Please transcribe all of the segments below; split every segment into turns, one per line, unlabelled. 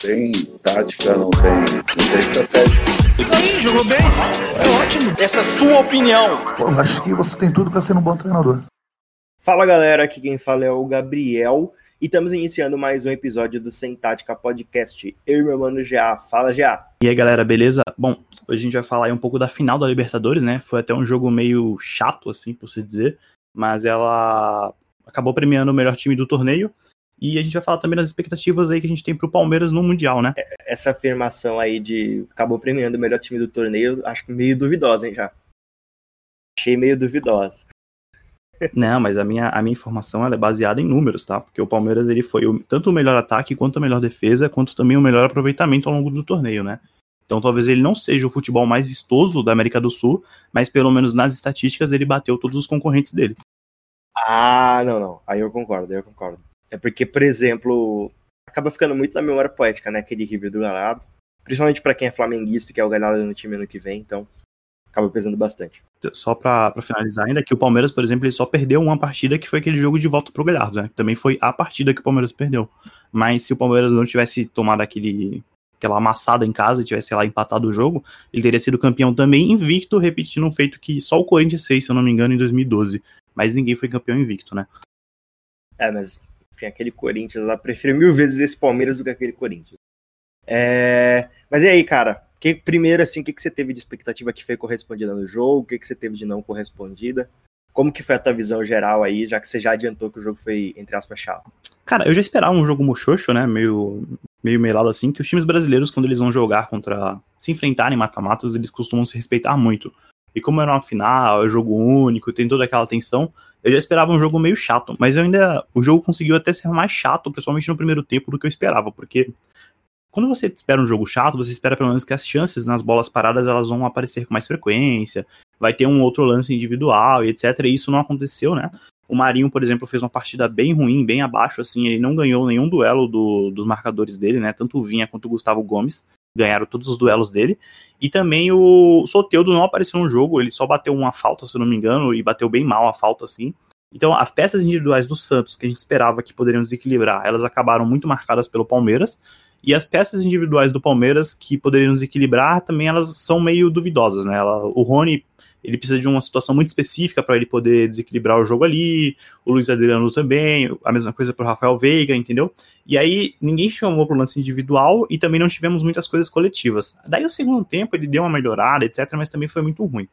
Tem tática, não tem, não tem estratégia.
E aí, jogou bem? É ótimo. Essa é a sua opinião.
Pô, acho que você tem tudo para ser um bom treinador.
Fala galera, aqui quem fala é o Gabriel e estamos iniciando mais um episódio do Sem Tática Podcast. Eu e meu mano GA. Fala, GA.
E aí galera, beleza? Bom, hoje a gente vai falar aí um pouco da final da Libertadores, né? Foi até um jogo meio chato, assim, por se dizer, mas ela acabou premiando o melhor time do torneio e a gente vai falar também das expectativas aí que a gente tem pro Palmeiras no Mundial, né?
Essa afirmação aí de acabou premiando o melhor time do torneio, acho que meio duvidosa, hein, já. Achei meio duvidosa.
Não, mas a minha, a minha informação ela é baseada em números, tá? Porque o Palmeiras ele foi o, tanto o melhor ataque quanto a melhor defesa, quanto também o melhor aproveitamento ao longo do torneio, né? Então talvez ele não seja o futebol mais vistoso da América do Sul, mas pelo menos nas estatísticas ele bateu todos os concorrentes dele.
Ah, não, não. Aí eu concordo, aí eu concordo. É porque, por exemplo, acaba ficando muito na memória poética, né? Aquele River do Galhardo. Principalmente para quem é flamenguista, que é o Galhardo no time ano que vem, então acaba pesando bastante.
Só pra, pra finalizar ainda, que o Palmeiras, por exemplo, ele só perdeu uma partida que foi aquele jogo de volta pro Galhardo, né? Também foi a partida que o Palmeiras perdeu. Mas se o Palmeiras não tivesse tomado aquele, aquela amassada em casa e tivesse lá empatado o jogo, ele teria sido campeão também invicto, repetindo um feito que só o Corinthians fez, se eu não me engano, em 2012. Mas ninguém foi campeão invicto, né?
É, mas enfim, aquele Corinthians lá, prefiro mil vezes esse Palmeiras do que aquele Corinthians. É... Mas e aí, cara? Que, primeiro, assim, o que, que você teve de expectativa que foi correspondida no jogo? O que, que você teve de não correspondida? Como que foi a tua visão geral aí, já que você já adiantou que o jogo foi, entre aspas, chato?
Cara, eu já esperava um jogo mochocho, né? Meio, meio melado assim, que os times brasileiros, quando eles vão jogar contra. se enfrentarem mata-matas, eles costumam se respeitar muito. E como era uma final, é jogo único, tem toda aquela tensão, eu já esperava um jogo meio chato, mas eu ainda. O jogo conseguiu até ser mais chato, principalmente no primeiro tempo, do que eu esperava, porque quando você espera um jogo chato, você espera pelo menos que as chances nas bolas paradas elas vão aparecer com mais frequência, vai ter um outro lance individual e etc. E isso não aconteceu, né? O Marinho, por exemplo, fez uma partida bem ruim, bem abaixo, assim, ele não ganhou nenhum duelo do, dos marcadores dele, né? Tanto o Vinha quanto o Gustavo Gomes ganharam todos os duelos dele. E também o Soteudo não apareceu no jogo, ele só bateu uma falta, se não me engano, e bateu bem mal a falta, assim. Então, as peças individuais do Santos, que a gente esperava que poderiam desequilibrar, elas acabaram muito marcadas pelo Palmeiras. E as peças individuais do Palmeiras, que poderiam desequilibrar, também elas são meio duvidosas, né? Ela, o Rony ele precisa de uma situação muito específica para ele poder desequilibrar o jogo ali, o Luiz Adriano também, a mesma coisa para o Rafael Veiga, entendeu? E aí ninguém chamou para o lance individual e também não tivemos muitas coisas coletivas. Daí o segundo tempo ele deu uma melhorada, etc, mas também foi muito ruim.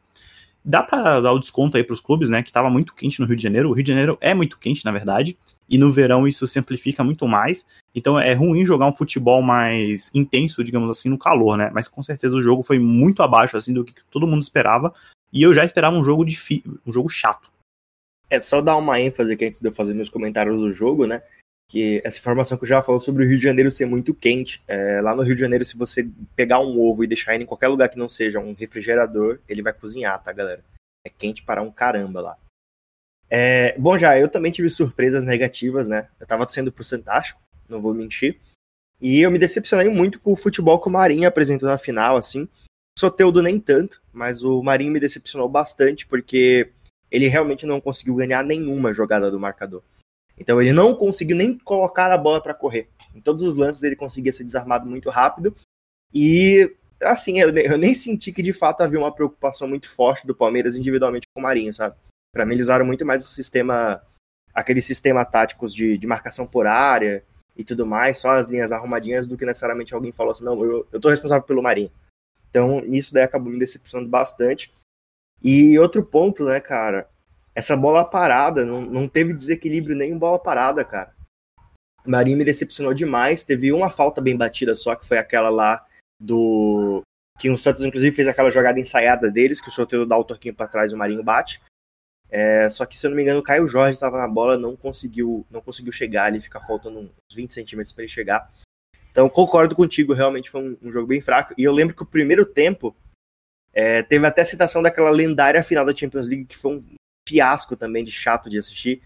Dá para dar o desconto aí para os clubes, né, que estava muito quente no Rio de Janeiro. O Rio de Janeiro é muito quente, na verdade, e no verão isso se amplifica muito mais. Então é ruim jogar um futebol mais intenso, digamos assim, no calor, né? Mas com certeza o jogo foi muito abaixo assim do que todo mundo esperava. E eu já esperava um jogo difícil, um jogo chato.
É só dar uma ênfase aqui antes de eu fazer meus comentários do jogo, né? Que essa informação que eu já falou sobre o Rio de Janeiro ser muito quente. É, lá no Rio de Janeiro, se você pegar um ovo e deixar ele em qualquer lugar que não seja um refrigerador, ele vai cozinhar, tá, galera? É quente para um caramba lá. É, bom, já, eu também tive surpresas negativas, né? Eu tava sendo pro Fantástico, não vou mentir. E eu me decepcionei muito com o futebol que o Marinho apresentou na final, assim. Soteudo nem tanto, mas o Marinho me decepcionou bastante porque ele realmente não conseguiu ganhar nenhuma jogada do marcador. Então ele não conseguiu nem colocar a bola para correr. Em todos os lances ele conseguia ser desarmado muito rápido e assim, eu, eu nem senti que de fato havia uma preocupação muito forte do Palmeiras individualmente com o Marinho, sabe? Para mim eles usaram muito mais o sistema aquele sistema táticos de, de marcação por área e tudo mais, só as linhas arrumadinhas do que necessariamente alguém falou assim, não, eu, eu tô responsável pelo Marinho. Então, isso daí acabou me decepcionando bastante. E outro ponto, né, cara? Essa bola parada, não, não teve desequilíbrio nem bola parada, cara. O Marinho me decepcionou demais. Teve uma falta bem batida só, que foi aquela lá do. Que o Santos, inclusive, fez aquela jogada ensaiada deles, que o sorteio dá o torquinho para trás e o Marinho bate. É, só que, se eu não me engano, o Caio Jorge estava na bola, não conseguiu, não conseguiu chegar ali, fica faltando uns 20 centímetros para ele chegar. Então, concordo contigo, realmente foi um, um, jogo bem fraco. E eu lembro que o primeiro tempo é, teve até citação daquela lendária final da Champions League, que foi um fiasco também de chato de assistir,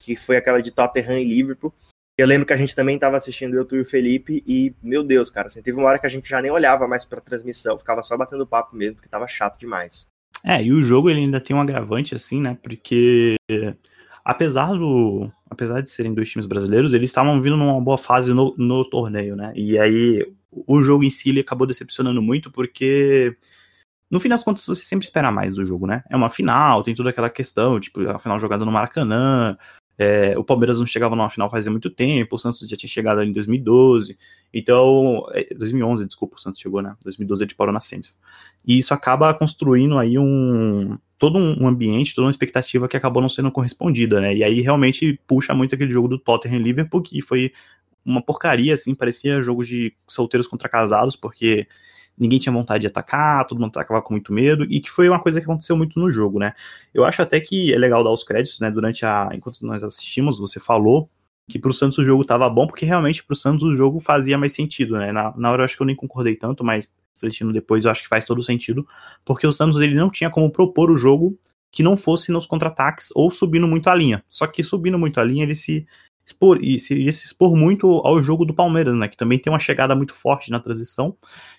que foi aquela de Tottenham e Liverpool. Eu lembro que a gente também estava assistindo eu, tu e o Felipe, e, meu Deus, cara, assim, teve uma hora que a gente já nem olhava mais pra transmissão, ficava só batendo papo mesmo, porque tava chato demais.
É, e o jogo ele ainda tem um agravante, assim, né, porque apesar do. Apesar de serem dois times brasileiros, eles estavam vindo numa boa fase no, no torneio, né? E aí o jogo em si acabou decepcionando muito, porque no fim das contas você sempre espera mais do jogo, né? É uma final, tem toda aquela questão, tipo, a final jogada no Maracanã, é, o Palmeiras não chegava numa final fazia muito tempo, o Santos já tinha chegado ali em 2012, então, 2011, é, desculpa, o Santos chegou, né? 2012 ele parou na semis. E isso acaba construindo aí um todo um ambiente, toda uma expectativa que acabou não sendo correspondida, né? E aí realmente puxa muito aquele jogo do Tottenham Liverpool, que foi uma porcaria, assim, parecia jogos de solteiros contra casados, porque ninguém tinha vontade de atacar, todo mundo atacava com muito medo, e que foi uma coisa que aconteceu muito no jogo, né? Eu acho até que é legal dar os créditos, né? Durante a. Enquanto nós assistimos, você falou que pro Santos o jogo tava bom, porque realmente pro Santos o jogo fazia mais sentido, né? Na, na hora eu acho que eu nem concordei tanto, mas refletindo depois eu acho que faz todo sentido, porque o Santos ele não tinha como propor o jogo que não fosse nos contra-ataques ou subindo muito a linha. Só que subindo muito a linha ele se expor e se, se expor muito ao jogo do Palmeiras, né? Que também tem uma chegada muito forte na transição.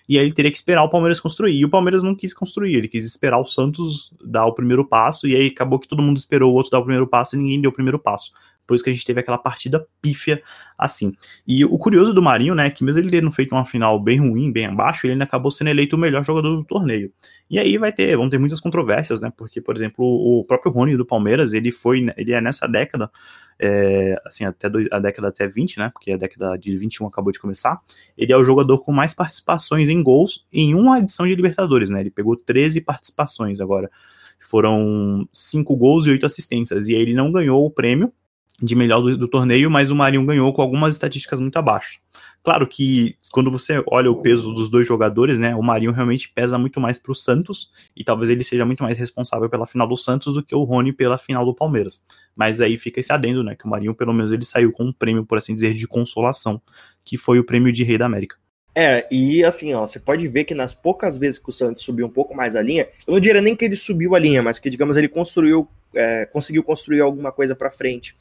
E aí ele teria que esperar o Palmeiras construir. E o Palmeiras não quis construir, ele quis esperar o Santos dar o primeiro passo. E aí acabou que todo mundo esperou o outro dar o primeiro passo e ninguém deu o primeiro passo. Por isso que a gente teve aquela partida pífia assim. E o curioso do Marinho, né, que mesmo ele tendo feito uma final bem ruim, bem abaixo, ele ainda acabou sendo eleito o melhor jogador do torneio. E aí vai ter, vão ter muitas controvérsias, né, porque, por exemplo, o próprio Rony do Palmeiras, ele foi, ele é nessa década, é, assim, até do, a década até 20, né, porque a década de 21 acabou de começar, ele é o jogador com mais participações em gols em uma edição de Libertadores, né, ele pegou 13 participações agora, foram 5 gols e 8 assistências, e aí ele não ganhou o prêmio, de melhor do, do, torneio, mas o Marinho ganhou com algumas estatísticas muito abaixo. Claro que quando você olha o peso dos dois jogadores, né, o Marinho realmente pesa muito mais para o Santos e talvez ele seja muito mais responsável pela final do Santos do que o Rony pela final do Palmeiras. Mas aí fica esse adendo, né, que o Marinho pelo menos ele saiu com um prêmio, por assim dizer, de consolação, que foi o prêmio de Rei da América.
É, e assim, ó, você pode ver que nas poucas vezes que o Santos subiu um pouco mais a linha, eu não diria nem que ele subiu a linha, mas que, digamos, ele construiu, é, conseguiu construir alguma coisa para frente.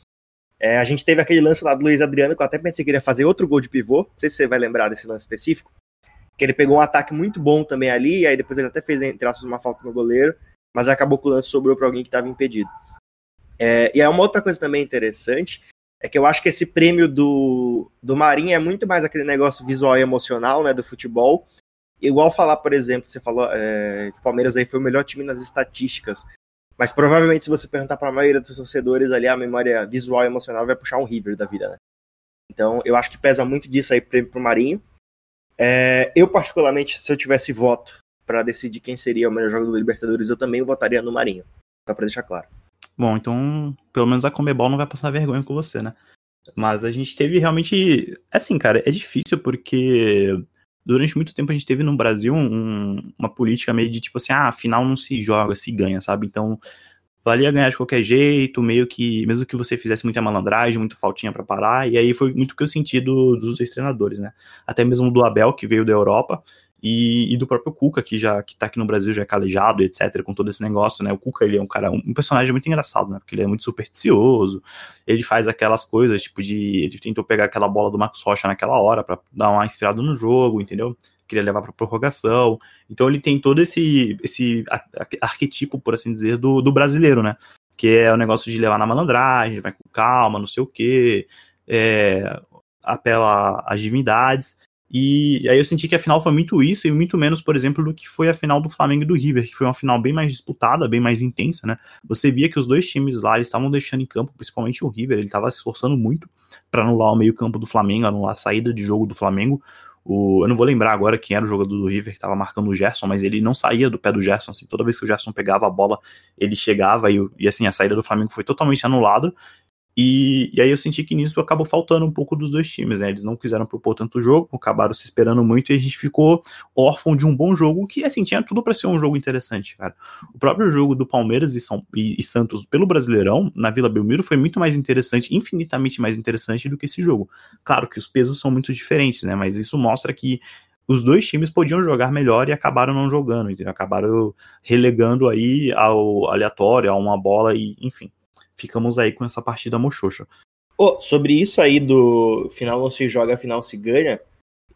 É, a gente teve aquele lance lá do Luiz Adriano, que eu até pensei que ele ia fazer outro gol de pivô. Não sei se você vai lembrar desse lance específico. Que ele pegou um ataque muito bom também ali, e aí depois ele até fez, entre uma falta no goleiro, mas acabou que o lance sobrou para alguém que estava impedido. É, e é uma outra coisa também interessante, é que eu acho que esse prêmio do, do Marinho é muito mais aquele negócio visual e emocional, né, do futebol. Igual falar, por exemplo, você falou é, que o Palmeiras aí foi o melhor time nas estatísticas. Mas provavelmente, se você perguntar para a maioria dos torcedores ali, a memória visual e emocional vai puxar um River da vida, né? Então, eu acho que pesa muito disso aí pro Marinho. É, eu, particularmente, se eu tivesse voto para decidir quem seria o melhor jogador da Libertadores, eu também votaria no Marinho. Só para deixar claro.
Bom, então, pelo menos a Comebol não vai passar vergonha com você, né? Mas a gente teve realmente. Assim, cara, é difícil porque durante muito tempo a gente teve no Brasil um, uma política meio de tipo assim, ah, afinal não se joga, se ganha, sabe? Então, valia ganhar de qualquer jeito, meio que, mesmo que você fizesse muita malandragem, muito faltinha para parar, e aí foi muito que eu senti do, dos treinadores, né? Até mesmo do Abel, que veio da Europa, e, e, do próprio Cuca, que já que tá aqui no Brasil, já é calejado, etc., com todo esse negócio, né? O Cuca, ele é um cara, um, personagem muito engraçado, né? Porque ele é muito supersticioso, ele faz aquelas coisas, tipo de. Ele tentou pegar aquela bola do Marcos Rocha naquela hora para dar uma estirada no jogo, entendeu? Queria levar pra prorrogação. Então ele tem todo esse, esse arquetipo, por assim dizer, do, do brasileiro, né? Que é o negócio de levar na malandragem, vai com calma, não sei o quê, é, apela às divindades. E aí eu senti que a final foi muito isso e muito menos, por exemplo, do que foi a final do Flamengo e do River, que foi uma final bem mais disputada, bem mais intensa, né? Você via que os dois times lá estavam deixando em campo, principalmente o River, ele estava se esforçando muito para anular o meio-campo do Flamengo, anular a saída de jogo do Flamengo. O, eu não vou lembrar agora quem era o jogador do River que estava marcando o Gerson, mas ele não saía do pé do Gerson. Assim, toda vez que o Gerson pegava a bola, ele chegava e, e assim a saída do Flamengo foi totalmente anulada. E, e, aí eu senti que nisso acabou faltando um pouco dos dois times, né? Eles não quiseram propor tanto jogo, acabaram se esperando muito e a gente ficou órfão de um bom jogo que, assim, tinha tudo para ser um jogo interessante, cara. O próprio jogo do Palmeiras e, São, e, e, Santos pelo Brasileirão, na Vila Belmiro, foi muito mais interessante, infinitamente mais interessante do que esse jogo. Claro que os pesos são muito diferentes, né? Mas isso mostra que os dois times podiam jogar melhor e acabaram não jogando, entendeu? Acabaram relegando aí ao aleatório, a uma bola e, enfim ficamos aí com essa partida mochocha.
Oh, sobre isso aí do final não se joga, final se ganha,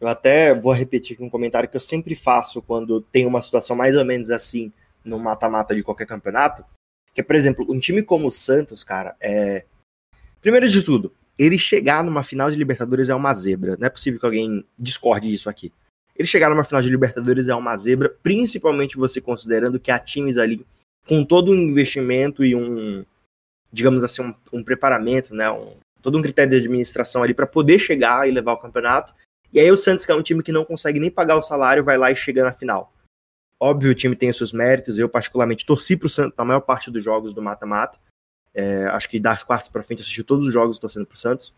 eu até vou repetir aqui um comentário que eu sempre faço quando tem uma situação mais ou menos assim no mata-mata de qualquer campeonato, Que, por exemplo, um time como o Santos, cara, é. Primeiro de tudo, ele chegar numa final de Libertadores é uma zebra. Não é possível que alguém discorde disso aqui. Ele chegar numa final de Libertadores é uma zebra, principalmente você considerando que há times ali com todo um investimento e um, digamos assim, um, um preparamento, né? Um, todo um critério de administração ali para poder chegar e levar o campeonato. E aí o Santos, que é um time que não consegue nem pagar o salário, vai lá e chega na final. Óbvio, o time tem os seus méritos. Eu, particularmente, torci pro Santos na maior parte dos jogos do mata-mata. É, acho que das quartas para frente assisti todos os jogos torcendo pro Santos.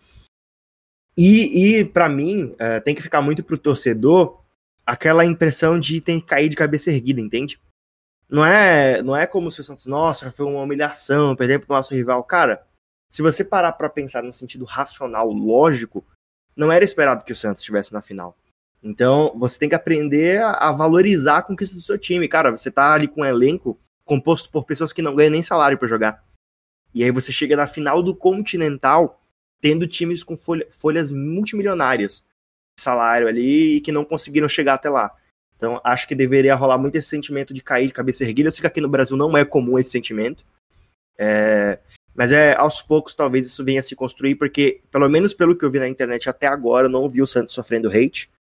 E, e para mim, é, tem que ficar muito pro torcedor aquela impressão de ter que cair de cabeça erguida, entende? Não é, não é como se o Santos, nossa, foi uma humilhação, perder pro nosso rival. Cara, se você parar para pensar no sentido racional, lógico, não era esperado que o Santos estivesse na final. Então, você tem que aprender a, valorizar a conquista do seu time. Cara, você tá ali com um elenco composto por pessoas que não ganham nem salário para jogar. E aí você chega na final do Continental tendo times com folha, folhas multimilionárias salário ali e que não conseguiram chegar até lá. Então, acho que deveria rolar muito esse sentimento de cair de cabeça erguida. Eu sei que aqui no Brasil não é comum esse sentimento. É, mas é aos poucos talvez isso venha a se construir, porque, pelo menos pelo que eu vi na internet até agora, eu não vi o Santos sofrendo hate.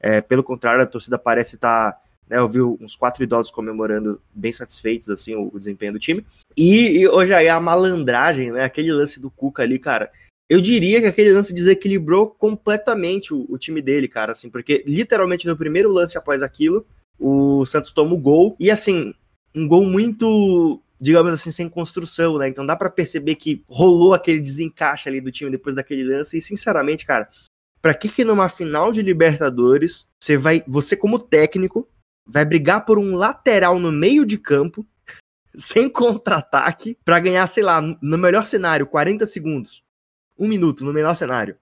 É, pelo contrário, a torcida parece estar. Tá, né, eu vi uns quatro idosos comemorando, bem satisfeitos, assim, o, o desempenho do time. E, e, hoje aí a malandragem, né? Aquele lance do Cuca ali, cara. Eu diria que aquele lance desequilibrou completamente o, o time dele, cara, assim, porque literalmente no primeiro lance após aquilo, o Santos toma o gol. E assim, um gol muito digamos assim, sem construção, né? Então dá para perceber que rolou aquele desencaixe ali do time depois daquele lance. E sinceramente, cara, para que que numa final de Libertadores você vai, você como técnico, vai brigar por um lateral no meio de campo sem contra-ataque para ganhar, sei lá, no melhor cenário, 40 segundos. Um minuto no menor cenário.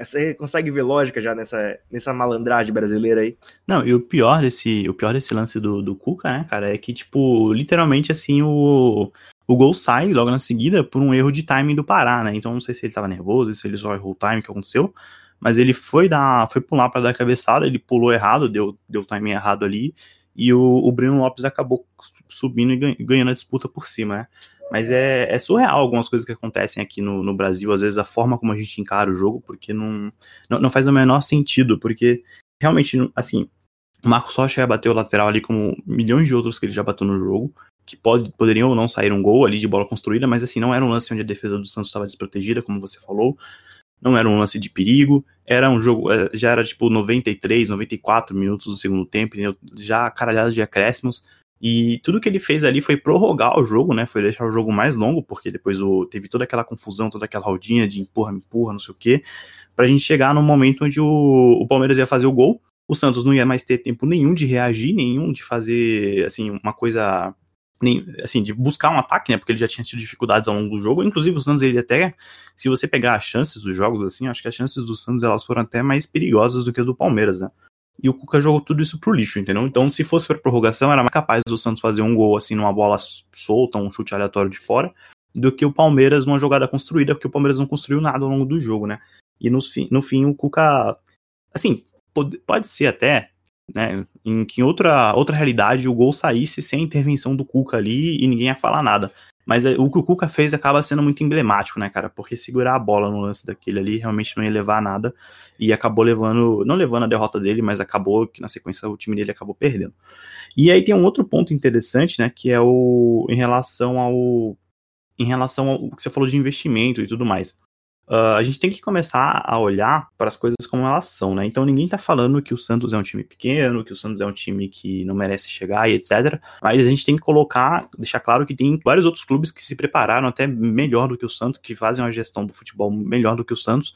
Você consegue ver lógica já nessa, nessa malandragem brasileira aí?
Não, e o pior desse, o pior desse lance do, do Cuca, né, cara, é que, tipo, literalmente assim, o, o gol sai logo na seguida por um erro de timing do Pará, né? Então não sei se ele tava nervoso, se ele só errou o time que aconteceu mas ele foi dar, foi pular para dar cabeçada, ele pulou errado, deu, deu timing errado ali, e o, o Breno Lopes acabou subindo e ganhando a disputa por cima, né? Mas é, é surreal algumas coisas que acontecem aqui no, no Brasil, às vezes a forma como a gente encara o jogo, porque não, não, não faz o menor sentido, porque realmente, assim, o Marcos Rocha bateu o lateral ali como milhões de outros que ele já bateu no jogo, que pode, poderiam ou não sair um gol ali de bola construída, mas assim, não era um lance onde a defesa do Santos estava desprotegida, como você falou não era um lance de perigo, era um jogo, é, já era tipo 93, 94 minutos do segundo tempo, já caralhada de acréscimos, e tudo que ele fez ali foi prorrogar o jogo, né, foi deixar o jogo mais longo, porque depois o, teve toda aquela confusão, toda aquela rodinha de empurra, me empurra, não sei o que, pra gente chegar no momento onde o, o Palmeiras ia fazer o gol, o Santos não ia mais ter tempo nenhum de reagir, nenhum de fazer, assim, uma coisa nem, assim, de buscar um ataque, né? Porque ele já tinha tido dificuldades ao longo do jogo. Inclusive, o Santos, ele até, se você pegar as chances dos jogos, assim, acho que as chances do Santos elas foram até mais perigosas do que as do Palmeiras, né? E o Cuca jogou tudo isso pro lixo, entendeu? Então, se fosse pra prorrogação, era mais capaz do Santos fazer um gol, assim, numa bola solta, um chute aleatório de fora, do que o Palmeiras numa jogada construída, porque o Palmeiras não construiu nada ao longo do jogo, né? E no fim, no fim o Cuca, assim, pode, pode ser até né? Em que em outra, outra realidade o gol saísse sem a intervenção do Cuca ali e ninguém ia falar nada. Mas é, o que o Cuca fez acaba sendo muito emblemático, né, cara? Porque segurar a bola no lance daquele ali realmente não ia levar a nada. E acabou levando, não levando a derrota dele, mas acabou que na sequência o time dele acabou perdendo. E aí tem um outro ponto interessante, né? Que é o em relação ao. Em relação ao que você falou de investimento e tudo mais. Uh, a gente tem que começar a olhar para as coisas como elas são, né? Então ninguém está falando que o Santos é um time pequeno, que o Santos é um time que não merece chegar e etc. Mas a gente tem que colocar, deixar claro que tem vários outros clubes que se prepararam até melhor do que o Santos, que fazem uma gestão do futebol melhor do que o Santos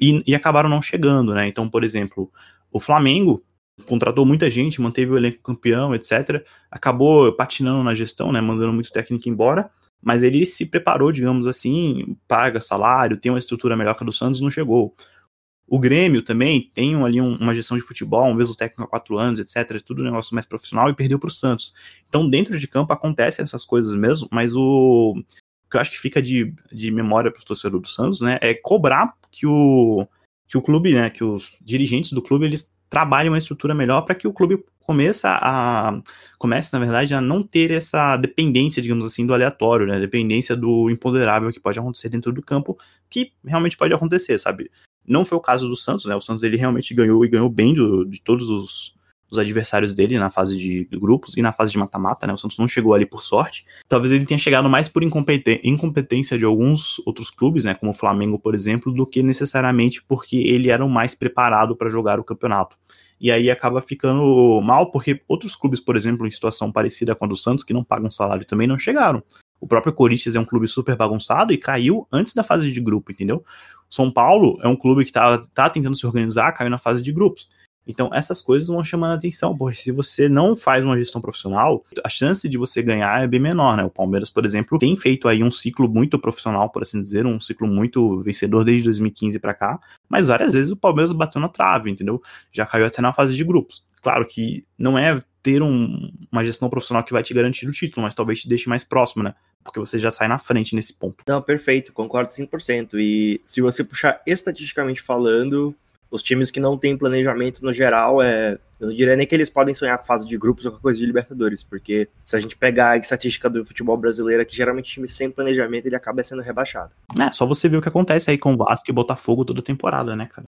e, e acabaram não chegando, né? Então, por exemplo, o Flamengo contratou muita gente, manteve o elenco campeão, etc. Acabou patinando na gestão, né? Mandando muito técnico embora mas ele se preparou, digamos assim, paga salário, tem uma estrutura melhor que a do Santos, não chegou. O Grêmio também tem ali um, uma gestão de futebol, um mesmo técnico há quatro anos, etc. Tudo um negócio mais profissional e perdeu para o Santos. Então, dentro de campo acontecem essas coisas mesmo, mas o, o que eu acho que fica de, de memória para os torcedores do Santos, né, é cobrar que o que o clube, né, que os dirigentes do clube, eles trabalhem uma estrutura melhor para que o clube comece a comece, na verdade, a não ter essa dependência, digamos assim, do aleatório, né, dependência do imponderável que pode acontecer dentro do campo, que realmente pode acontecer, sabe? Não foi o caso do Santos, né? O Santos ele realmente ganhou e ganhou bem do, de todos os, os adversários dele na fase de grupos e na fase de mata-mata, né? O Santos não chegou ali por sorte. Talvez ele tenha chegado mais por incompetência de alguns outros clubes, né? Como o Flamengo, por exemplo, do que necessariamente porque ele era o mais preparado para jogar o campeonato. E aí acaba ficando mal, porque outros clubes, por exemplo, em situação parecida com a do Santos, que não pagam salário também, não chegaram. O próprio Corinthians é um clube super bagunçado e caiu antes da fase de grupo, entendeu? São Paulo é um clube que tá, tá tentando se organizar, caiu na fase de grupos. Então, essas coisas vão chamando a atenção, porque se você não faz uma gestão profissional, a chance de você ganhar é bem menor, né? O Palmeiras, por exemplo, tem feito aí um ciclo muito profissional, por assim dizer, um ciclo muito vencedor desde 2015 para cá, mas várias vezes o Palmeiras bateu na trave, entendeu? Já caiu até na fase de grupos. Claro que não é ter um, uma gestão profissional que vai te garantir o título, mas talvez te deixe mais próximo, né? Porque você já sai na frente nesse ponto.
Não, perfeito, concordo 100%. E se você puxar estatisticamente falando, os times que não têm planejamento no geral, é, eu não diria nem que eles podem sonhar com fase de grupos ou com coisa de Libertadores, porque se a gente pegar a estatística do futebol brasileiro, que geralmente time sem planejamento ele acaba sendo rebaixado.
É, só você ver o que acontece aí com o Vasco e Botafogo toda temporada, né, cara?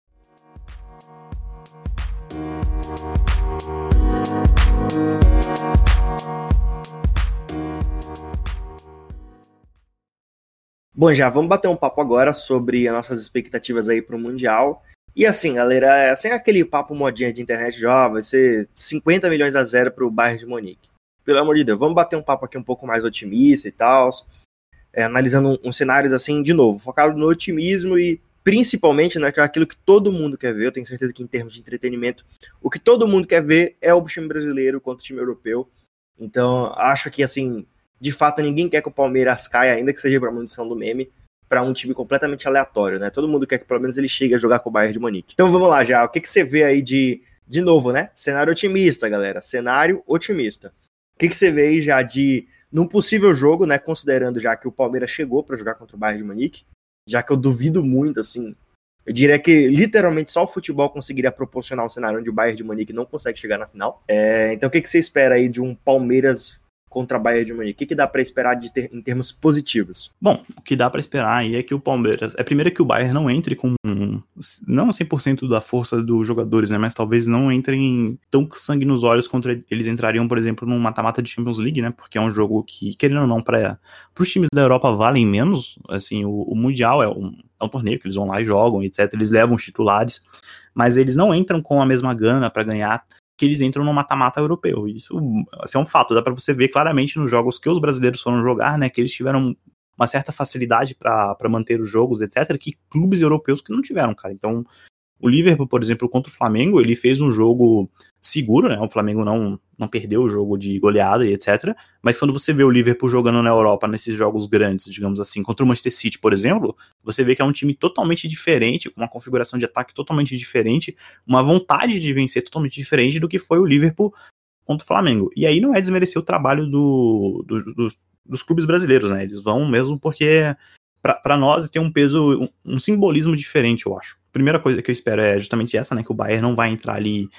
Bom, já vamos bater um papo agora sobre as nossas expectativas aí para o Mundial. E assim, galera, é, sem aquele papo modinha de internet, de, ó, vai ser 50 milhões a zero pro Bayern de Munique. Pelo amor de Deus, vamos bater um papo aqui um pouco mais otimista e tal, é, analisando uns cenários assim, de novo, focado no otimismo e principalmente né, que é aquilo que todo mundo quer ver. Eu tenho certeza que em termos de entretenimento, o que todo mundo quer ver é o time brasileiro contra o time europeu. Então, acho que assim, de fato, ninguém quer que o Palmeiras caia, ainda que seja para munição do meme para um time completamente aleatório, né? Todo mundo quer que pelo menos ele chegue a jogar com o Bayern de Munique. Então vamos lá já, o que, que você vê aí de, de novo, né? Cenário otimista, galera, cenário otimista. O que, que você vê aí já de, num possível jogo, né, considerando já que o Palmeiras chegou para jogar contra o Bayern de Munique, já que eu duvido muito, assim, eu diria que literalmente só o futebol conseguiria proporcionar um cenário onde o Bayern de Munique não consegue chegar na final. É, então o que, que você espera aí de um Palmeiras contra a Bayern de Munique? O que, dá para esperar de ter, em termos positivos?
Bom, o que dá para esperar aí é que o Palmeiras. É primeiro que o Bayern não entre com. Não 100% da força dos jogadores, né? Mas talvez não entrem tão sangue nos olhos contra. Eles entrariam, por exemplo, num mata-mata de Champions League, né? Porque é um jogo que, querendo ou não, para os times da Europa valem menos. Assim, o, o Mundial é um, é um torneio que eles vão lá e jogam, etc. Eles levam os titulares. Mas eles não entram com a mesma gana para ganhar que eles entram no mata-mata europeu. Isso assim, é um fato, dá para você ver claramente nos jogos que os brasileiros foram jogar, né, que eles tiveram uma certa facilidade para manter os jogos, etc, que clubes europeus que não tiveram, cara. Então, o Liverpool, por exemplo, contra o Flamengo, ele fez um jogo seguro, né? O Flamengo não, não perdeu o jogo de goleada e etc. Mas quando você vê o Liverpool jogando na Europa nesses jogos grandes, digamos assim, contra o Manchester City, por exemplo, você vê que é um time totalmente diferente, com uma configuração de ataque totalmente diferente, uma vontade de vencer totalmente diferente do que foi o Liverpool contra o Flamengo. E aí não é desmerecer o trabalho do, do, dos, dos clubes brasileiros, né? Eles vão mesmo porque para nós tem um peso, um, um, simbolismo diferente, eu acho. Primeira coisa que eu espero é justamente essa, né? Que o Bayern não vai entrar ali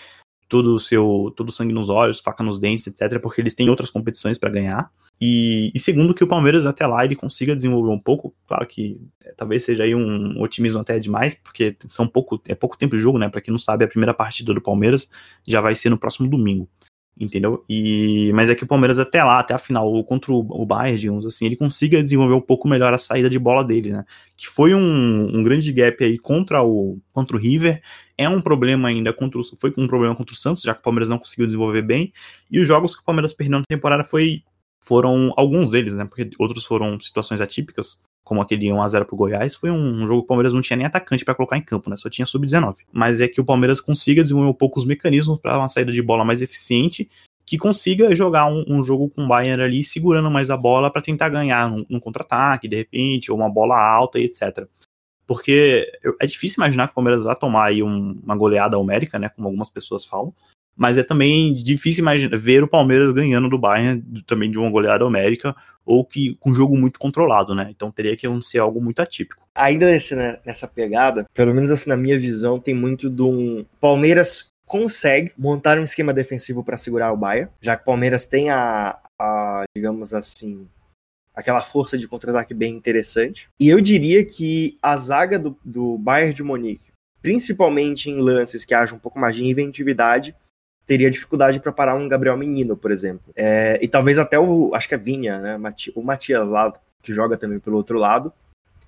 todo o seu todo sangue nos olhos, faca nos dentes, etc, porque eles têm outras competições para ganhar. E, e, segundo que o Palmeiras até lá ele consiga desenvolver um pouco, claro que é, talvez seja aí um otimismo até demais, porque são pouco é pouco tempo de jogo, né? Para quem não sabe, a primeira partida do Palmeiras já vai ser no próximo domingo entendeu? E mas é que o Palmeiras até lá, até a final contra o Bayern, digamos assim, ele consiga desenvolver um pouco melhor a saída de bola dele, né? Que foi um, um grande gap aí contra o contra o River, é um problema ainda contra o, foi um problema contra o Santos, já que o Palmeiras não conseguiu desenvolver bem, e os jogos que o Palmeiras perdeu na temporada foi foram alguns deles, né? Porque outros foram situações atípicas, como aquele 1x0 pro Goiás, foi um jogo que o Palmeiras não tinha nem atacante para colocar em campo, né? Só tinha sub-19. Mas é que o Palmeiras consiga desenvolver um pouco os mecanismos para uma saída de bola mais eficiente, que consiga jogar um, um jogo com o Bayern ali, segurando mais a bola para tentar ganhar um, contra-ataque, de repente, ou uma bola alta e etc. Porque é difícil imaginar que o Palmeiras vai tomar aí um, uma goleada homérica, né? Como algumas pessoas falam mas é também difícil imaginar ver o Palmeiras ganhando do Bayern também de uma goleada homérica ou que com um jogo muito controlado, né? Então teria que ser algo muito atípico.
Ainda nesse, né, nessa pegada, pelo menos assim na minha visão, tem muito de um Palmeiras consegue montar um esquema defensivo para segurar o Bayern, já que o Palmeiras tem a, a digamos assim, aquela força de contra-ataque bem interessante. E eu diria que a zaga do, do Bayern de Munique, principalmente em lances que haja um pouco mais de inventividade, teria dificuldade para parar um Gabriel Menino, por exemplo. É, e talvez até o, acho que é Vinha, né, o Matias lá, que joga também pelo outro lado,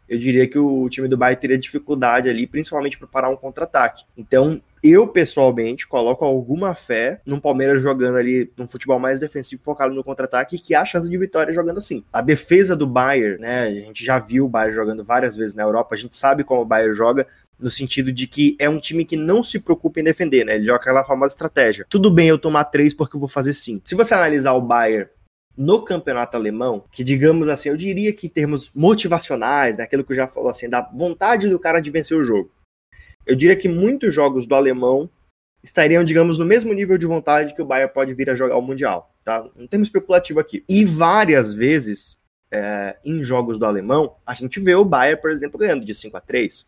eu diria que o time do Bayern teria dificuldade ali, principalmente para parar um contra-ataque. Então, eu pessoalmente coloco alguma fé num Palmeiras jogando ali um futebol mais defensivo, focado no contra-ataque, que há chance de vitória jogando assim. A defesa do Bayern, né? A gente já viu o Bayern jogando várias vezes na Europa, a gente sabe como o Bayern joga, no sentido de que é um time que não se preocupa em defender, né? Ele joga aquela famosa estratégia. Tudo bem eu tomar três porque eu vou fazer sim. Se você analisar o Bayern no campeonato alemão, que digamos assim, eu diria que em termos motivacionais, né, aquilo que eu já falou assim, da vontade do cara de vencer o jogo. Eu diria que muitos jogos do alemão estariam, digamos, no mesmo nível de vontade que o Bayern pode vir a jogar o Mundial, tá? Um termo especulativo aqui. E várias vezes, é, em jogos do alemão, a gente vê o Bayern, por exemplo, ganhando de 5 a 3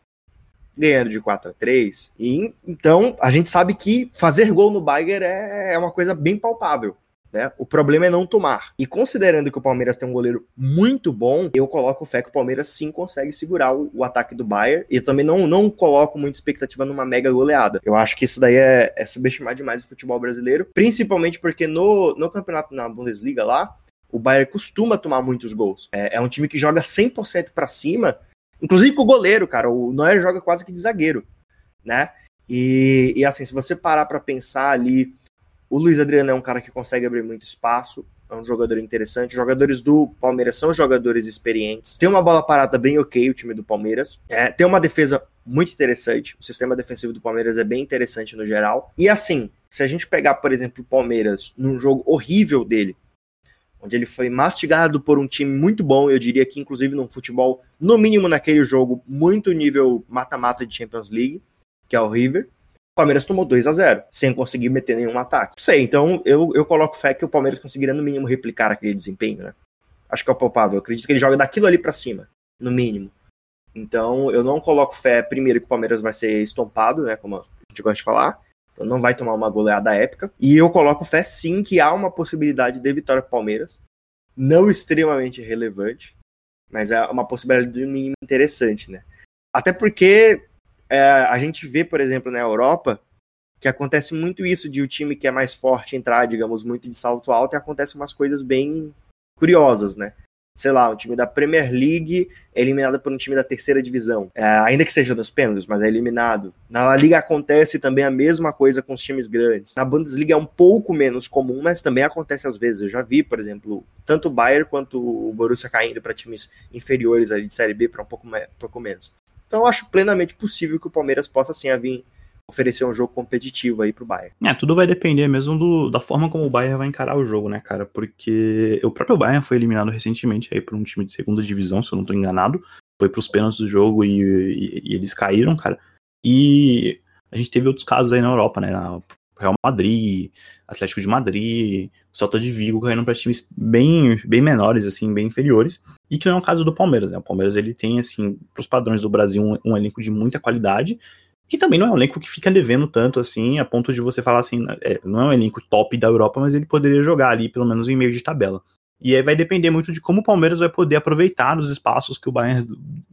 ganhando de 4 a 3 e então a gente sabe que fazer gol no Bayern é, é uma coisa bem palpável. Né? O problema é não tomar. E considerando que o Palmeiras tem um goleiro muito bom, eu coloco fé que o Palmeiras sim consegue segurar o, o ataque do Bayern. E também não, não coloco muita expectativa numa mega goleada. Eu acho que isso daí é, é subestimar demais o futebol brasileiro, principalmente porque no, no campeonato na Bundesliga lá, o Bayern costuma tomar muitos gols. É, é um time que joga 100% para cima, inclusive com o goleiro, cara. O Neuer joga quase que de zagueiro, né? E, e assim, se você parar para pensar ali o Luiz Adriano é um cara que consegue abrir muito espaço, é um jogador interessante. Jogadores do Palmeiras são jogadores experientes. Tem uma bola parada bem ok, o time do Palmeiras. É, tem uma defesa muito interessante. O sistema defensivo do Palmeiras é bem interessante no geral. E assim, se a gente pegar, por exemplo, o Palmeiras num jogo horrível dele, onde ele foi mastigado por um time muito bom, eu diria que inclusive num futebol, no mínimo naquele jogo, muito nível mata-mata de Champions League, que é o River. Palmeiras tomou 2 a 0 sem conseguir meter nenhum ataque. Sei, então eu, eu coloco fé que o Palmeiras conseguiria no mínimo replicar aquele desempenho, né? Acho que é o palpável. Eu acredito que ele joga daquilo ali para cima, no mínimo. Então eu não coloco fé, primeiro, que o Palmeiras vai ser estompado, né? Como a gente gosta de falar. Então não vai tomar uma goleada épica. E eu coloco fé sim que há uma possibilidade de vitória pro Palmeiras. Não extremamente relevante, mas é uma possibilidade de mínimo interessante, né? Até porque é, a gente vê, por exemplo, na Europa, que acontece muito isso de o time que é mais forte entrar, digamos, muito de salto alto, e acontece umas coisas bem curiosas, né? Sei lá, o time da Premier League é eliminado por um time da terceira divisão. É, ainda que seja nos pênaltis, mas é eliminado. Na Liga acontece também a mesma coisa com os times grandes. Na Bundesliga é um pouco menos comum, mas também acontece às vezes. Eu já vi, por exemplo, tanto o Bayern quanto o Borussia caindo para times inferiores ali de Série B para um pouco, um pouco menos. Então eu acho plenamente possível que o Palmeiras possa sim vir oferecer um jogo competitivo aí pro Bayern.
É, tudo vai depender mesmo do, da forma como o Bayern vai encarar o jogo, né, cara? Porque o próprio Bayern foi eliminado recentemente aí por um time de segunda divisão, se eu não tô enganado. Foi pros pênaltis do jogo e, e, e eles caíram, cara. E a gente teve outros casos aí na Europa, né? Na Real Madrid, Atlético de Madrid, Celta de Vigo caindo para times bem, bem menores, assim, bem inferiores. E que não é o caso do Palmeiras, né? O Palmeiras ele tem, assim, para os padrões do Brasil, um, um, elenco de muita qualidade. E também não é um elenco que fica devendo tanto, assim, a ponto de você falar assim, é, não é um elenco top da Europa, mas ele poderia jogar ali, pelo menos em meio de tabela. E aí vai depender muito de como o Palmeiras vai poder aproveitar os espaços que o Bayern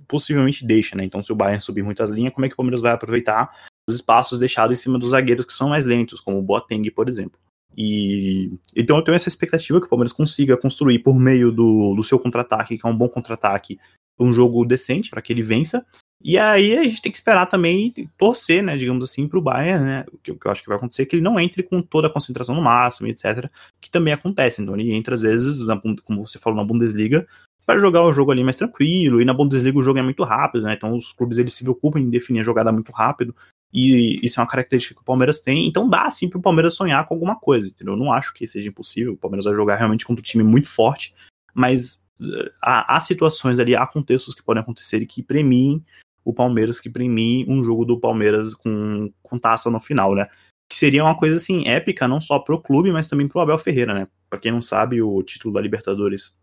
possivelmente deixa, né? Então, se o Bayern subir muitas linhas, como é que o Palmeiras vai aproveitar os espaços deixados em cima dos zagueiros que são mais lentos, como o Boateng, por exemplo. E então eu tenho essa expectativa que o Palmeiras consiga construir por meio do, do seu contra-ataque, que é um bom contra-ataque, um jogo decente para que ele vença. E aí a gente tem que esperar também torcer, né, digamos assim, para o Bayern, né, o que, eu acho que vai acontecer, que ele não entre com toda a concentração no máximo, etc, que também acontece. Então ele entra às vezes, na, como você falou, na Bundesliga, para jogar o jogo ali mais tranquilo, e na Bundesliga o jogo é muito rápido, né, então os clubes eles se preocupam em definir a jogada muito rápido, e isso é uma característica que o Palmeiras tem, então dá sim para o Palmeiras sonhar com alguma coisa, entendeu? Eu não acho que seja impossível, o Palmeiras vai jogar realmente contra um time muito forte, mas uh, há, há, situações ali, há contextos que podem acontecer e que premiem o Palmeiras, que premiem um jogo do Palmeiras com, com taça no final, né? Que seria uma coisa assim épica, não só pro clube, mas também pro Abel Ferreira, né? Pra quem não sabe, o título da Libertadores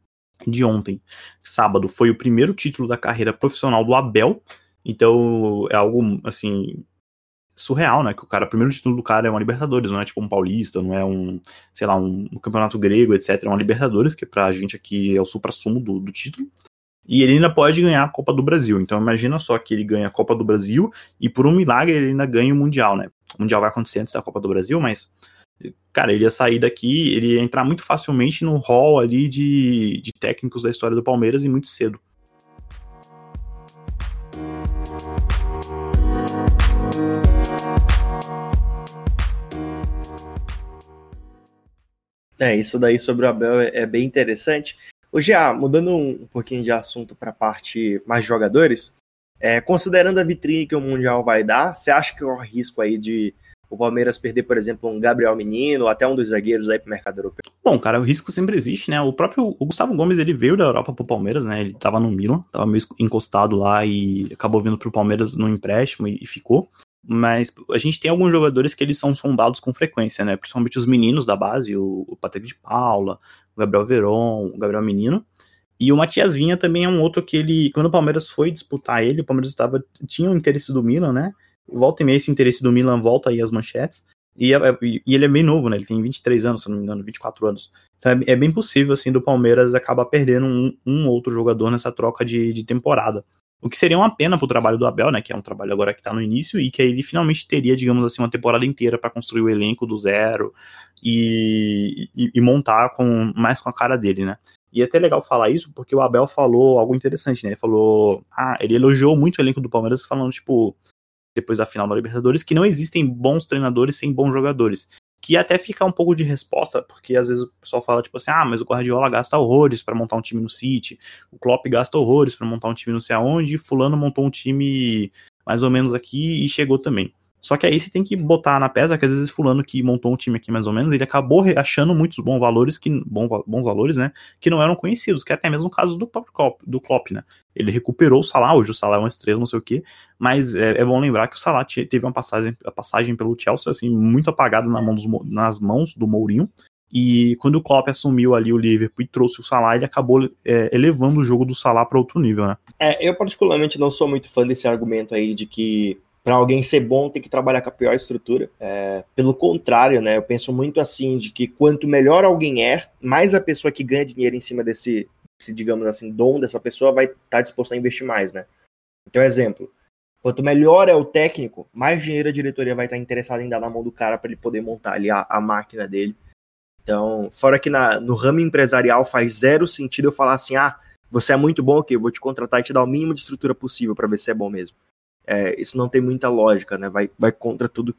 de ontem, sábado, foi o primeiro título da carreira profissional do Abel. Então é algo assim surreal, né? Que o cara, o primeiro título do cara é uma Libertadores, não é tipo um paulista, não é um, sei lá, um, um campeonato grego, etc. É uma Libertadores, que pra gente aqui é o supra-sumo do, do título. E ele ainda pode ganhar a Copa do Brasil. Então imagina só que ele ganha a Copa do Brasil e por um milagre ele ainda ganha o Mundial, né? O Mundial vai acontecer antes da Copa do Brasil, mas cara, ele ia sair daqui, ele ia entrar muito facilmente no hall ali de, de técnicos da história do Palmeiras e muito cedo.
É, isso daí sobre o Abel é, é bem interessante. O já mudando um, pouquinho de assunto para a parte mais jogadores, é, considerando a vitrine que o Mundial vai dar, você acha que o risco aí de o Palmeiras perder, por exemplo, um Gabriel Menino, até um dos zagueiros aí pro mercado europeu?
Bom, cara, o risco sempre existe, né? O próprio o Gustavo Gomes, ele veio da Europa pro Palmeiras, né? Ele tava no Milan, tava meio encostado lá e acabou vindo pro Palmeiras no empréstimo e, e ficou. Mas a gente tem alguns jogadores que eles são sondados com frequência, né? Principalmente os meninos da base, o, Patrick de Paula, o Gabriel Veron, o Gabriel Menino. E o Matias Vinha também é um outro que ele, quando o Palmeiras foi disputar ele, o Palmeiras estava, tinha o um interesse do Milan, né? volta e meia esse interesse do Milan volta aí as manchetes. E, é, é, e, ele é bem novo, né? Ele tem 23 anos, se não me engano, 24 anos. Então é, é bem possível, assim, do Palmeiras acabar perdendo um, um outro jogador nessa troca de, de temporada. O que seria uma pena pro trabalho do Abel, né? Que é um trabalho agora que tá no início e que ele finalmente teria, digamos assim, uma temporada inteira para construir o elenco do zero e, e, e, montar com mais com a cara dele, né? E é até legal falar isso porque o Abel falou algo interessante, né? Ele falou. Ah, ele elogiou muito o elenco do Palmeiras, falando, tipo, depois da final da Libertadores, que não existem bons treinadores sem bons jogadores. Que até fica um pouco de resposta, porque às vezes o pessoal fala, tipo assim, ah, mas o Guardiola gasta horrores para montar um time no City, o Klopp gasta horrores para montar um time não sei aonde, e fulano montou um time mais ou menos aqui e chegou também. Só que aí você tem que botar na pesa que às vezes fulano que montou um time aqui mais ou menos, ele acabou achando muitos bons valores que bons, bons valores, né, que não eram conhecidos, que é até mesmo o caso do Klopp, do Klopp, né? Ele recuperou o Salah, hoje o Salah é uma estrela, não sei o quê, mas é, é bom lembrar que o Salah teve uma passagem, a passagem pelo Chelsea assim muito apagada na mão dos, nas mãos do Mourinho. E quando o Klopp assumiu ali o Liverpool e trouxe o Salah, ele acabou é, elevando o jogo do Salah para outro nível, né?
É, eu particularmente não sou muito fã desse argumento aí de que para alguém ser bom tem que trabalhar com a pior estrutura. É, pelo contrário, né? Eu penso muito assim de que quanto melhor alguém é, mais a pessoa que ganha dinheiro em cima desse, desse digamos assim, dom dessa pessoa vai estar tá disposto a investir mais, né? Então, exemplo, quanto melhor é o técnico, mais dinheiro a diretoria vai estar tá interessada em dar na mão do cara para ele poder montar ali a, a, máquina dele. Então, fora que na, no ramo empresarial faz zero sentido eu falar assim, ah, você é muito bom, ok, eu vou te contratar e te dar o mínimo de estrutura possível para ver se é bom mesmo. É, isso não tem muita lógica, né? Vai, vai contra tudo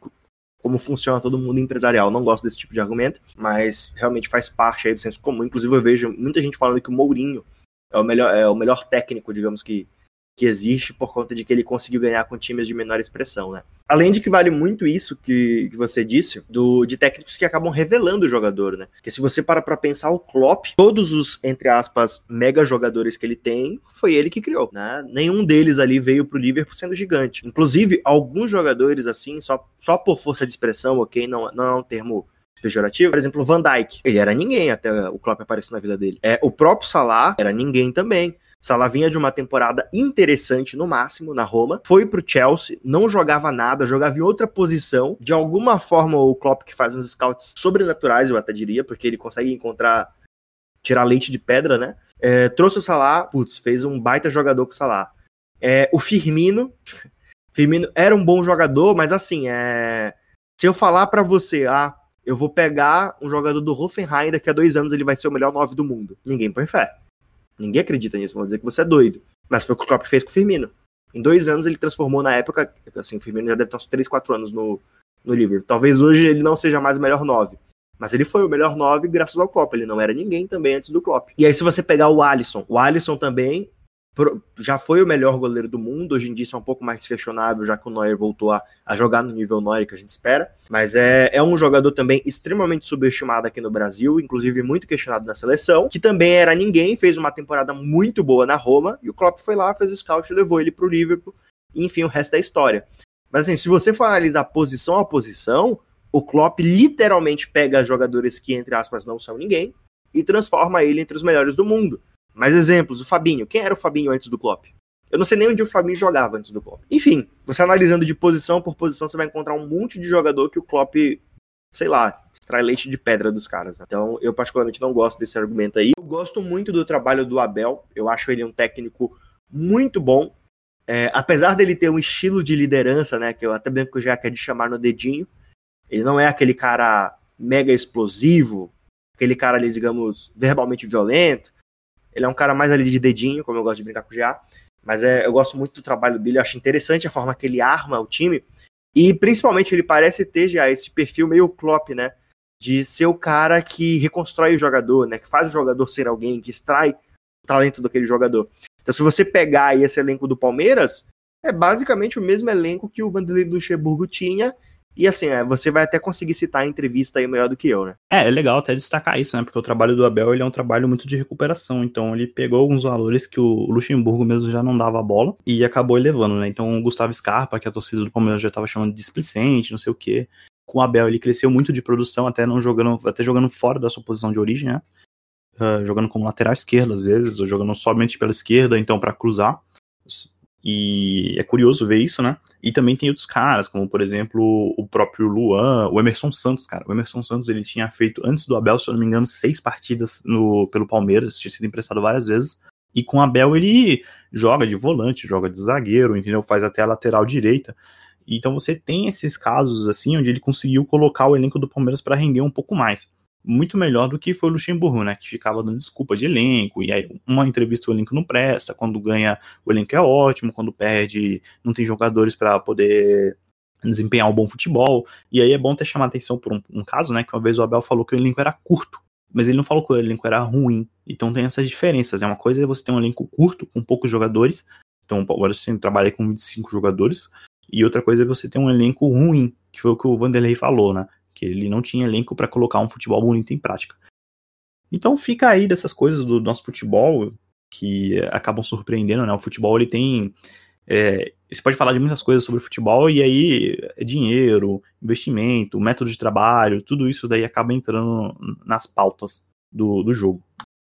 como funciona todo mundo empresarial. Não gosto desse tipo de argumento, mas realmente faz parte aí do senso comum. Inclusive, eu vejo muita gente falando que o Mourinho é o melhor, é o melhor técnico, digamos que, que existe por conta de que ele conseguiu ganhar com times de menor expressão, né? Além de que vale muito isso que, que você disse, do, de técnicos que acabam revelando o jogador, né? Porque se você para pra pensar, o Klopp, todos os, entre aspas, mega jogadores que ele tem, foi ele que criou, né? Nenhum deles ali veio pro Liverpool sendo gigante. Inclusive, alguns jogadores, assim, só, só por força de expressão, ok? Não, não é um termo pejorativo. Por exemplo, o Van Dijk. Ele era ninguém até o Klopp aparecer na vida dele. É, o próprio Salah era ninguém também. Salah vinha de uma temporada interessante no máximo na Roma, foi pro Chelsea, não jogava nada, jogava em outra posição. De alguma forma o Klopp que faz uns scouts sobrenaturais, eu até diria, porque ele consegue encontrar tirar leite de pedra, né? É, trouxe o Salah, putz, fez um baita jogador com o Salah. É, o Firmino, Firmino era um bom jogador, mas assim, é, se eu falar para você, ah, eu vou pegar um jogador do Hoffenheim daqui a dois anos ele vai ser o melhor nove do mundo. Ninguém põe fé. Ninguém acredita nisso, vão dizer que você é doido. Mas foi o que o Klopp fez com o Firmino. Em dois anos ele transformou na época, assim, o Firmino já deve estar uns 3, 4 anos no, no Liverpool. Talvez hoje ele não seja mais o melhor 9. Mas ele foi o melhor 9 graças ao Klopp. Ele não era ninguém também antes do Klopp. E aí, se você pegar o Alisson, o Alisson também já foi o melhor goleiro do mundo, hoje em dia isso é um pouco mais questionável, já que o Neuer voltou a, a jogar no nível Neuer que a gente espera, mas é, é um jogador também extremamente subestimado aqui no Brasil, inclusive muito questionado na seleção, que também era ninguém, fez uma temporada muito boa na Roma, e o Klopp foi lá, fez o scout e levou ele pro Liverpool, e enfim, o resto da história. Mas assim, se você for analisar posição a posição, o Klopp literalmente pega jogadores que, entre aspas, não são ninguém, e transforma ele entre os melhores do mundo. Mais exemplos, o Fabinho. Quem era o Fabinho antes do Klopp? Eu não sei nem onde o Fabinho jogava antes do Klopp. Enfim, você analisando de posição por posição, você vai encontrar um monte de jogador que o Klopp, sei lá, extrai leite de pedra dos caras. Né? Então, eu particularmente não gosto desse argumento aí. Eu gosto muito do trabalho do Abel. Eu acho ele um técnico muito bom. É, apesar dele ter um estilo de liderança, né, que eu até bem que eu já quero chamar no dedinho, ele não é aquele cara mega explosivo, aquele cara ali, digamos, verbalmente violento. Ele é um cara mais ali de dedinho, como eu gosto de brincar com o GA. Mas é, eu gosto muito do trabalho dele, acho interessante a forma que ele arma o time. E principalmente ele parece ter já esse perfil meio Klopp, né? De ser o cara que reconstrói o jogador, né? Que faz o jogador ser alguém, que extrai o talento daquele jogador. Então, se você pegar esse elenco do Palmeiras, é basicamente o mesmo elenco que o Vanderlei Luxemburgo tinha e assim, é, você vai até conseguir citar a entrevista aí melhor do que eu, né?
É, é legal até destacar isso, né? Porque o trabalho do Abel ele é um trabalho muito de recuperação. Então ele pegou alguns valores que o Luxemburgo mesmo já não dava bola e acabou elevando, né? Então o Gustavo Scarpa, que a torcida do Palmeiras já estava chamando de displicente, não sei o quê. Com o Abel ele cresceu muito de produção, até não jogando, até jogando fora da sua posição de origem, né? Uh, jogando como lateral esquerdo às vezes, ou jogando somente pela esquerda, então para cruzar. E é curioso ver isso, né? E também tem outros caras, como por exemplo o próprio Luan, o Emerson Santos, cara. O Emerson Santos ele tinha feito antes do Abel, se eu não me engano, seis partidas no, pelo Palmeiras, tinha sido emprestado várias vezes. E com o Abel ele joga de volante, joga de zagueiro, entendeu? Faz até a lateral direita. Então você tem esses casos assim onde ele conseguiu colocar o elenco do Palmeiras para render um pouco mais muito melhor do que foi o Luxemburgo, né? Que ficava dando desculpa de elenco, e aí uma entrevista o elenco não presta, quando ganha o elenco é ótimo, quando perde não tem jogadores para poder desempenhar um bom futebol. E aí é bom ter chamado atenção por um, um, caso, né? Que uma vez o Abel falou que o elenco era curto, mas ele não falou que o elenco era ruim. Então tem essas diferenças. É uma coisa é você ter um elenco curto, com poucos jogadores. Então agora você trabalha com 25 jogadores. E outra coisa é você ter um elenco ruim, que foi o que o Vanderlei falou, né? Que ele não tinha elenco para colocar um futebol bonito em prática. Então fica aí dessas coisas do nosso futebol que acabam surpreendendo, né? O futebol ele tem é, você pode falar de muitas coisas sobre futebol e aí é dinheiro, investimento, método de trabalho, tudo isso daí acaba entrando nas pautas do, do jogo.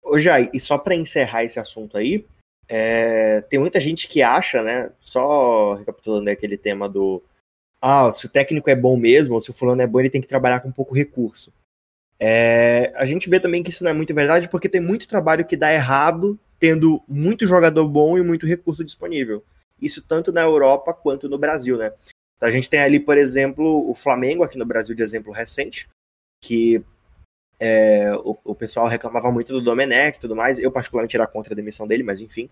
Ô Jai, e só para encerrar esse assunto aí, é, tem muita gente que acha, né? Só recapitulando aquele tema do ah, se o técnico é bom mesmo, ou se o fulano é bom, ele tem que trabalhar com pouco recurso. É, a gente vê também que isso não é muito verdade, porque tem muito trabalho que dá errado, tendo muito jogador bom e muito recurso disponível. Isso tanto na Europa quanto no Brasil, né? Então a gente tem ali, por exemplo, o Flamengo, aqui no Brasil, de exemplo recente, que é, o, o, pessoal reclamava muito do Domenech e tudo mais. Eu, particularmente, era contra a demissão dele, mas enfim.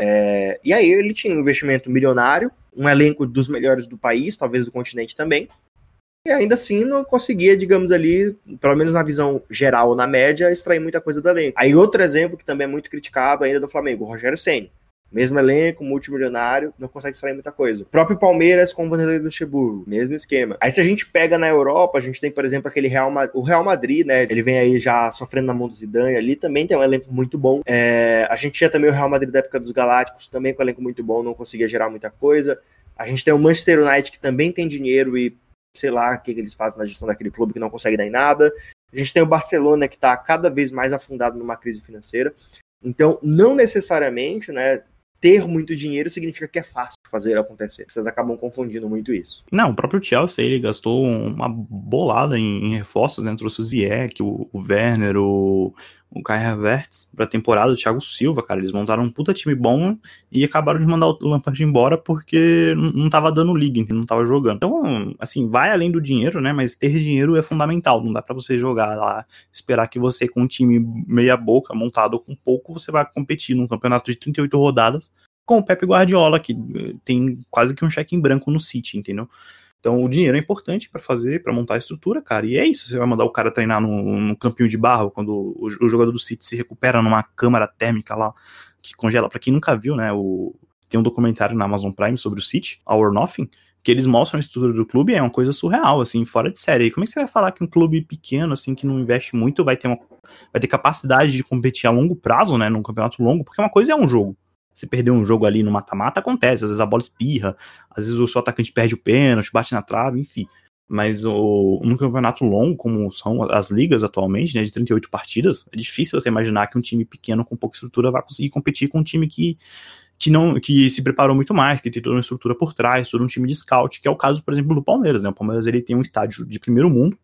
É, e aí ele tinha um investimento milionário, um elenco dos melhores do país, talvez do continente também, e ainda assim não conseguia, digamos ali, pelo menos na visão geral, na média, extrair muita coisa do elenco. Aí outro exemplo que também é muito criticado ainda do Flamengo, o Rogério Ceni. Mesmo elenco, multimilionário, não consegue extrair muita coisa. O próprio Palmeiras com o Vanderlei Luxemburgo, mesmo esquema. Aí se a gente pega na Europa, a gente tem, por exemplo, aquele Real Madrid, o Real Madrid, né? Ele vem aí já sofrendo na mão do Zidane ali, também tem um elenco muito bom. É, a gente tinha também o Real Madrid da época dos Galácticos, também com um elenco muito bom, não conseguia gerar muita coisa. A gente tem o Manchester United que também tem dinheiro e sei lá o que, que eles fazem na gestão daquele clube que não consegue dar em nada. A gente tem o Barcelona que está cada vez mais afundado numa crise financeira. Então, não necessariamente, né, ter muito dinheiro significa que é fácil fazer acontecer. Vocês acabam confundindo muito isso.
Não, o próprio Chelsea ele gastou uma bolada em, em reforços, né? Trouxe o Ziyech, o, o Werner, o, o Kai Havertz pra temporada, o Thiago Silva, cara. Eles montaram um puta time bom e acabaram de mandar o Lampard embora porque não tava dando liga, não tava jogando. Então, assim, vai além do dinheiro, né? Mas ter dinheiro é fundamental. Não dá para você jogar lá, esperar que você, com um time meia boca, montado com pouco, você vai competir num campeonato de 38 rodadas com o Pepe Guardiola, que eh, tem quase que um cheque em branco no City, entendeu? Então o dinheiro é importante para fazer, para montar a estrutura, cara. E é isso. Você vai mandar o cara treinar no, no campinho de barro quando o, o, jogador do City se recupera numa câmara térmica lá que congela. Para quem nunca viu, né? O, tem um documentário na Amazon Prime sobre o City, Our Nothing, que eles mostram a estrutura do clube é uma coisa surreal, assim, fora de série. E como é que você vai falar que um clube pequeno, assim, que não investe muito, vai ter uma, vai ter capacidade de competir a longo prazo, né, num campeonato longo? Porque uma coisa é um jogo, se perder um jogo ali no mata-mata, acontece. Às vezes a bola espirra, às vezes o seu atacante perde o pênalti, bate na trave, enfim. Mas o, no campeonato longo, como são as ligas atualmente, né, de 38 partidas, é difícil você imaginar que um time pequeno com pouca estrutura vai conseguir competir com um time que, que não que se preparou muito mais, que tem toda uma estrutura por trás, todo um time de scout, que é o caso, por exemplo, do Palmeiras. Né? O Palmeiras ele tem um estádio de primeiro mundo,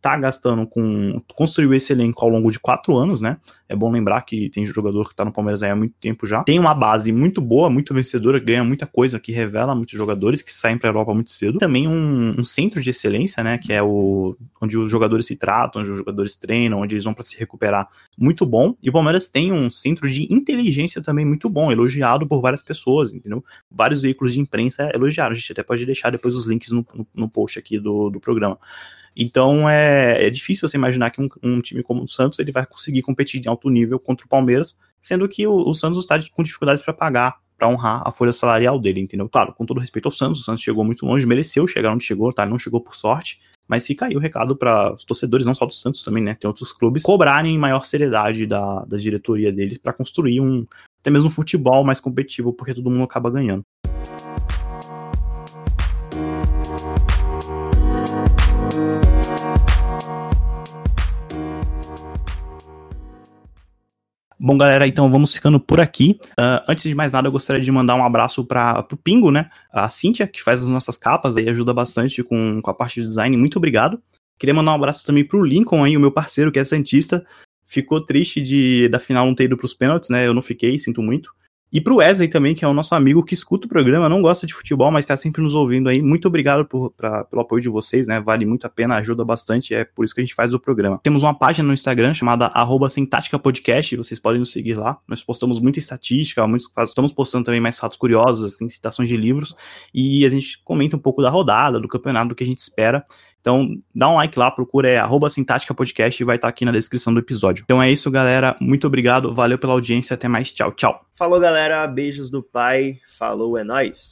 tá gastando com. construiu esse elenco ao longo de quatro anos, né? É bom lembrar que tem jogador que tá no Palmeiras há muito tempo já. Tem uma base muito boa, muito vencedora, ganha muita coisa, que revela muitos jogadores que saem pra Europa muito cedo. Também um, um centro de excelência, né? Que é o onde os jogadores se tratam, onde os jogadores treinam, onde eles vão para se recuperar. Muito bom. E o Palmeiras tem um centro de inteligência também muito bom, elogiado por várias pessoas, entendeu? Vários veículos de imprensa elogiaram. A gente até pode deixar depois os links no, no, no post aqui do, do programa. Então é, é difícil você imaginar que um, um, time como o Santos ele vai conseguir competir em alto nível contra o Palmeiras, sendo que o, o Santos está com dificuldades para pagar, para honrar a folha salarial dele, entendeu? Claro, com todo respeito ao Santos, o Santos chegou muito longe, mereceu chegar onde chegou, tá? Não chegou por sorte, mas fica aí o recado para os torcedores, não só do Santos também, né? Tem outros clubes, cobrarem maior seriedade da, da diretoria deles para construir um até mesmo um futebol mais competitivo, porque todo mundo acaba ganhando. Bom, galera, então vamos ficando por aqui. Uh, antes de mais nada, eu gostaria de mandar um abraço para o Pingo, né? A Cíntia, que faz as nossas capas aí, ajuda bastante com, com a parte de design. Muito obrigado. Queria mandar um abraço também para o Lincoln aí, o meu parceiro, que é Santista. Ficou triste de da final não ter ido para os pênaltis, né? Eu não fiquei, sinto muito. E pro Wesley também, que é o nosso amigo que escuta o programa, não gosta de futebol, mas está sempre nos ouvindo aí. Muito obrigado por, pra, pelo apoio de vocês, né? Vale muito a pena, ajuda bastante, é por isso que a gente faz o programa. Temos uma página no Instagram chamada arroba Podcast, vocês podem nos seguir lá. Nós postamos muita estatística, muitos, estamos postando também mais fatos curiosos, assim, citações de livros, e a gente comenta um pouco da rodada, do campeonato, do que a gente espera. Então, dá um like lá, procura é arroba Sintática Podcast e vai estar tá aqui na descrição do episódio. Então é isso, galera. Muito obrigado, valeu pela audiência, até mais. Tchau, tchau.
Falou, galera. Beijos do pai. Falou, é nóis.